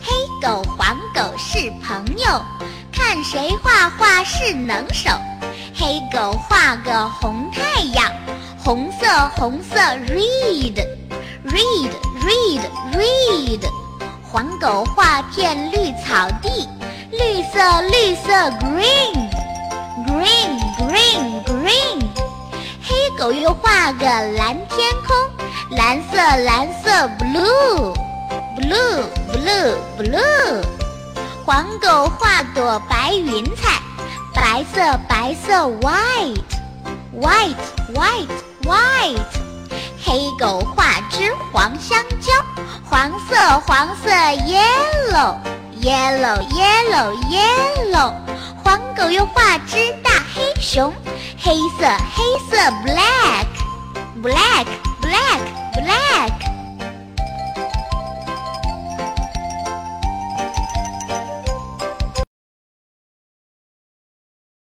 黑狗黄狗是朋友，看谁画画是能手。黑狗画个红太阳，红色红色 red read read red。黄狗画片绿草地，绿色绿色 green green green green。狗又画个蓝天空，蓝色蓝色 blue blue blue blue。黄狗画朵白云彩，白色白色 white white white white。黑狗画只黄香蕉，黄色黄色 yellow yellow yellow yellow。黄狗又画只大黑熊，黑色黑色 black black black black。